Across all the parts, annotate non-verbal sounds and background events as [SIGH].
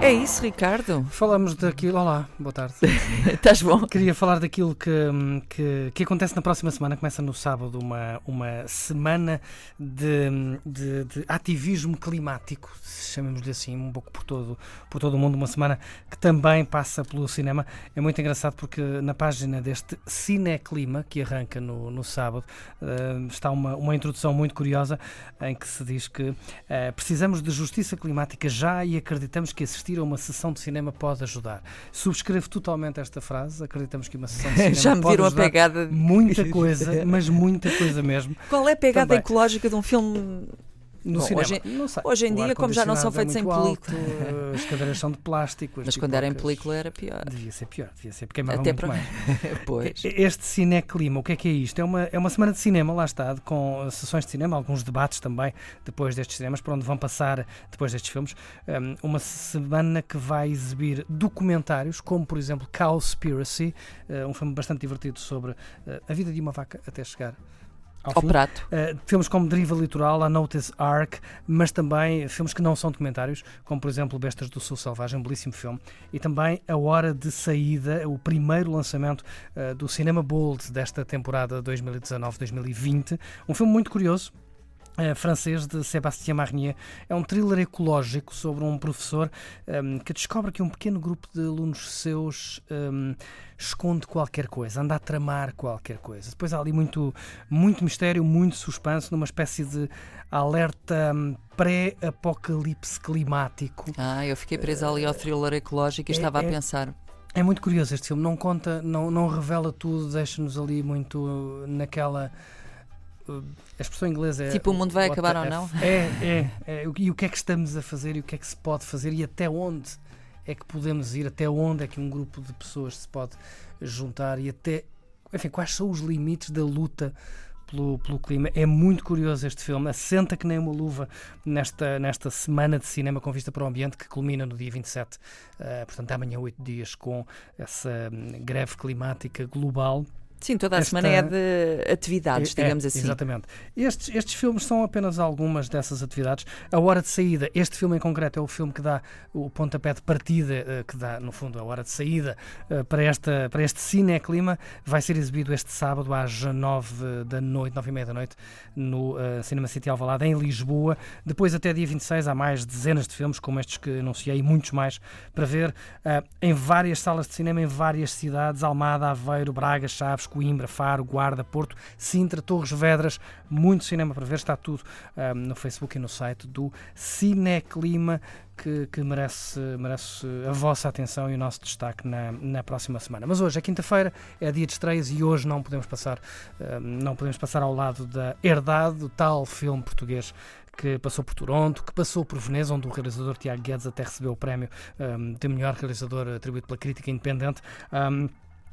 É isso, Ricardo? Falamos daquilo. Olá, boa tarde. [LAUGHS] Estás bom? Queria falar daquilo que, que, que acontece na próxima semana. Começa no sábado uma, uma semana de, de, de ativismo climático, chamemos-lhe assim, um pouco por todo, por todo o mundo. Uma semana que também passa pelo cinema. É muito engraçado porque na página deste Cineclima, que arranca no, no sábado, eh, está uma, uma introdução muito curiosa em que se diz que eh, precisamos de justiça climática já e acreditamos que assistir a uma sessão de cinema pode ajudar. Subscrevo totalmente esta frase. Acreditamos que uma sessão de [LAUGHS] cinema Já me pode viram a pegada. Muita [LAUGHS] coisa, mas muita coisa mesmo. Qual é a pegada Também. ecológica de um filme? No Bom, cinema. hoje- hoje em O dia, como já não são feitos é em alto, as cadeiras são de plástico. as Mas quando era em película era pior. Devia ser pior, devia ser, porque queimava Até muito para- mais. [LAUGHS] Pois. Este Cineclima, o que é que é isto? É uma, é uma semana de cinema, lá está, com sessões de cinema, alguns debates também depois destes cinemas, por onde vão passar depois destes filmes. Um, uma semana que vai exibir documentários, como por exemplo Cowspiracy, uh, um filme bastante divertido sobre uh, a vida de uma vaca até chegar ao, Ao fim. prato. Uh, filmes como Deriva Litoral, A Notice Ark, mas também filmes que não são documentários, como por exemplo Bestas do Sul Selvagem, um belíssimo filme, e também A Hora de Saída, o primeiro lançamento uh, do Cinema Bold desta temporada 2019-2020. Um filme muito curioso. Uh, francês de Sébastien Marnier. É um thriller ecológico sobre um professor um, que descobre que um pequeno grupo de alunos seus um, esconde qualquer coisa, anda a tramar qualquer coisa. Depois há ali muito, muito mistério, muito suspense, numa espécie de alerta hum, pré-apocalipse climático. Ah, eu fiquei presa ali ao thriller ecológico e É- estava é- a pensar. É muito curioso este filme, não conta, não, não revela tudo, deixa-nos ali muito naquela. Uh, A expressão inglesa é. Tipo, o mundo vai acabar ou F. É, é, é. E o que é que estamos a fazer e o que é que se pode fazer e até onde é que podemos ir, até onde é que um grupo de pessoas se pode juntar e até. Enfim, quais são os limites da luta pelo, pelo clima. É muito curioso este filme, assenta que nem uma luva nesta, nesta semana de cinema com vista para o ambiente que culmina no dia 27, eh, portanto, amanhã, oito dias, com essa hum, greve climática global. Sim, toda a Esta- semana é de atividades, É, digamos é, assim. Exatamente. Estes, estes filmes são apenas algumas dessas atividades. A Hora de Saída, este filme em concreto, é o filme que dá o pontapé de partida, eh, que dá, no fundo, a hora de saída eh, para, esta, para este cineclima. Vai ser exibido este sábado às nove da noite, e meia da noite, no eh, Cinema City Alvalade, em Lisboa. Depois, até dia 26, há mais dezenas de filmes, como estes que anunciei, e muitos mais, para ver em várias salas de cinema, em várias cidades, Almada, Aveiro, Braga, Chaves, Coimbra, Faro, Guarda, Porto, Sintra, Torres Vedras, muito cinema para ver, está tudo ah, no Facebook e no site do Cineclima, que, que merece, merece a vossa atenção e o nosso destaque na, na próxima semana. Mas hoje é quinta-feira, é dia de estreias e hoje não podemos passar, ah, não podemos passar ao lado da Herdade, o tal filme português que passou por Toronto, que passou por Veneza, onde o realizador Tiago Guedes até recebeu o prémio um, de melhor realizador atribuído pela crítica independente. Um,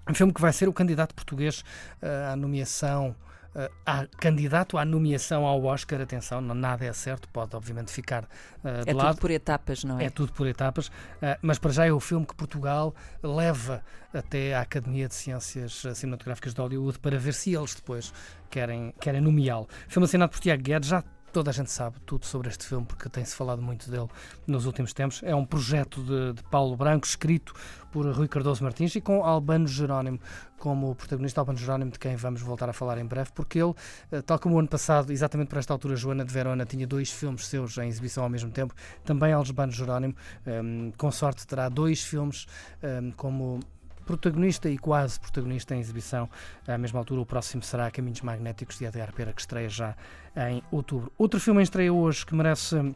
um filme que vai ser o candidato português uh, à nomeação. Uh, a, candidato à nomeação ao Oscar, atenção, não, nada é certo, pode obviamente ficar uh, de É lado. tudo por etapas, não é? É tudo por etapas, uh, mas para já é o filme que Portugal leva até à Academia de Ciências Cinematográficas de Hollywood para ver se eles depois querem, querem nomeá-lo. Filme assinado por Tiago Guedes, já toda a gente sabe tudo sobre este filme porque tem-se falado muito dele nos últimos tempos. É um projeto de, de Paulo Branco, escrito por Rui Cardoso Martins e com Albano Jerónimo como protagonista. Albano Jerónimo, de quem vamos voltar a falar em breve, porque ele, eh, tal como o ano passado, exatamente por esta altura, Joana de Verona tinha dois filmes seus em exibição ao mesmo tempo, também Albano Jerónimo, um, com sorte, terá dois filmes um, como protagonista e quase protagonista em exibição. À mesma altura, o próximo será Caminhos Magnéticos de Edgar Pera, que estreia já em outubro. Outro filme em estreia hoje que merece hum,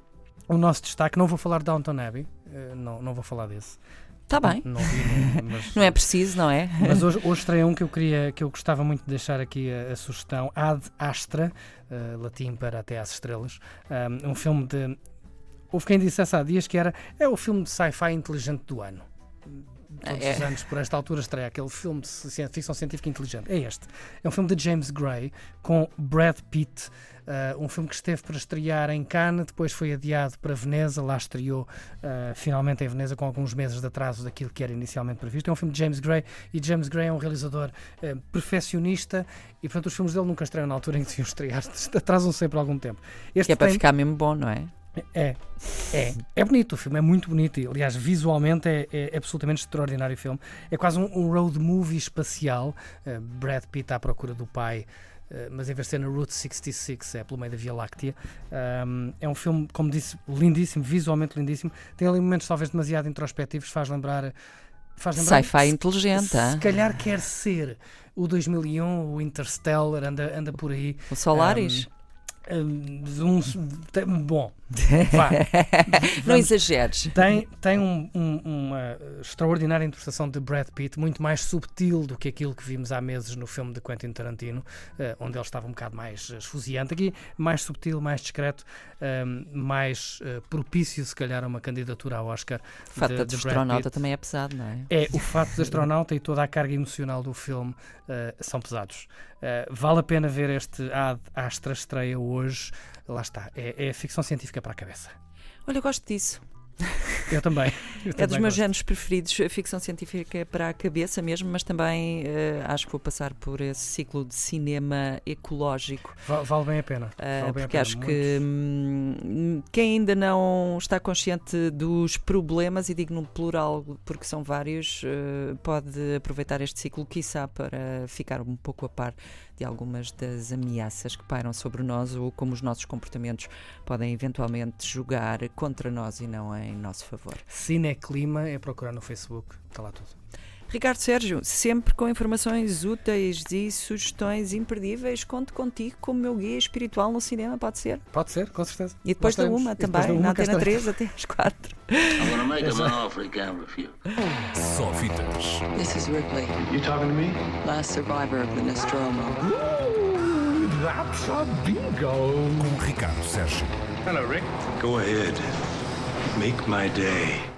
o nosso destaque, não vou falar de Downton Abbey, eh, não, não vou falar desse. Está Tá bem. Não, vi, mas, [LAUGHS] Não é preciso, não é? mas hoje, [LAUGHS] hoje estreia um que eu queria, que eu gostava muito de deixar aqui a, a sugestão, Ad Astra, uh, latim para Até às Estrelas, um, um filme de. Houve quem dissesse há dias que era é o filme de sci-fi inteligente do ano. Todos É. os anos, por esta altura, estreia aquele filme de ficção científica inteligente. É este. É um filme de James Gray com Brad Pitt. Uh, um filme que esteve para estrear em Cannes, depois foi adiado para Veneza, lá estreou uh, finalmente em Veneza com alguns meses de atraso daquilo que era inicialmente previsto. É um filme de James Gray e James Gray é um realizador uh, perfeccionista e, portanto, os filmes dele nunca estreiam na altura em que deviam estrear, [LAUGHS] atrasam sempre algum tempo. Este Que é para tem- ficar mesmo bom, não é? É, é, é bonito, o filme é muito bonito e, aliás, visualmente é, é absolutamente extraordinário o filme. É quase um, um road movie espacial. Uh, Brad Pitt à procura do pai, uh, mas em vez de ser na Route 66, é pelo meio da Via Láctea. Um, é um filme, como disse, lindíssimo, visualmente lindíssimo. Tem ali momentos talvez demasiado introspectivos, faz lembrar. Faz lembrar Sci-fi inteligente, se, se calhar quer ser o 2001, o Interstellar, anda, anda por aí. O Solaris? Um, um, tem- bom, [LAUGHS] vá. não exageres. Tem, tem um- um- uma extraordinária interpretação de Brad Pitt, muito mais subtil do que aquilo que vimos há meses no filme de Quentin Tarantino, eh, onde ele estava um bocado mais esfuziante. Aqui, mais subtil, mais discreto, ehm, mais eh, propício, se calhar, a uma candidatura ao Oscar. O fato de- de Brad astronauta Pitt. também é pesado, não é? É, o facto de astronauta e toda a carga emocional do filme eh, são pesados. Vale a pena ver este Ad Astra estreia hoje. Lá está, é, é ficção científica para a cabeça. Olha, eu gosto disso. [LAUGHS] Eu também. eu É dos também meus gosto. géneros preferidos, a ficção científica para a cabeça mesmo, mas também eh, acho que vou passar por esse ciclo de cinema ecológico. Va- Vale bem a pena. Uh, Vale bem a porque pena, acho que hum, quem ainda não está consciente dos problemas, e digo no plural porque são vários, uh, pode aproveitar este ciclo, quiçá, para ficar um pouco a par de algumas das ameaças que pairam sobre nós ou como os nossos comportamentos podem eventualmente jogar contra nós e não em nosso favor. Cineclima é procurar no Facebook, está lá tudo. Ricardo Sérgio, sempre com informações úteis e sugestões imperdíveis, conto contigo como meu guia espiritual no cinema, pode ser? Pode ser, com certeza. E depois da uma E também, da uma na Antena estaremos. 3 até às 4. I'm gonna make an offer refuse. Só fitas. This is Ripley, You talking to me? last survivor of the Nostromo. Ooh, that's a bingo. Com Ricardo Sérgio. Hello, Rick. Go ahead. Make my day.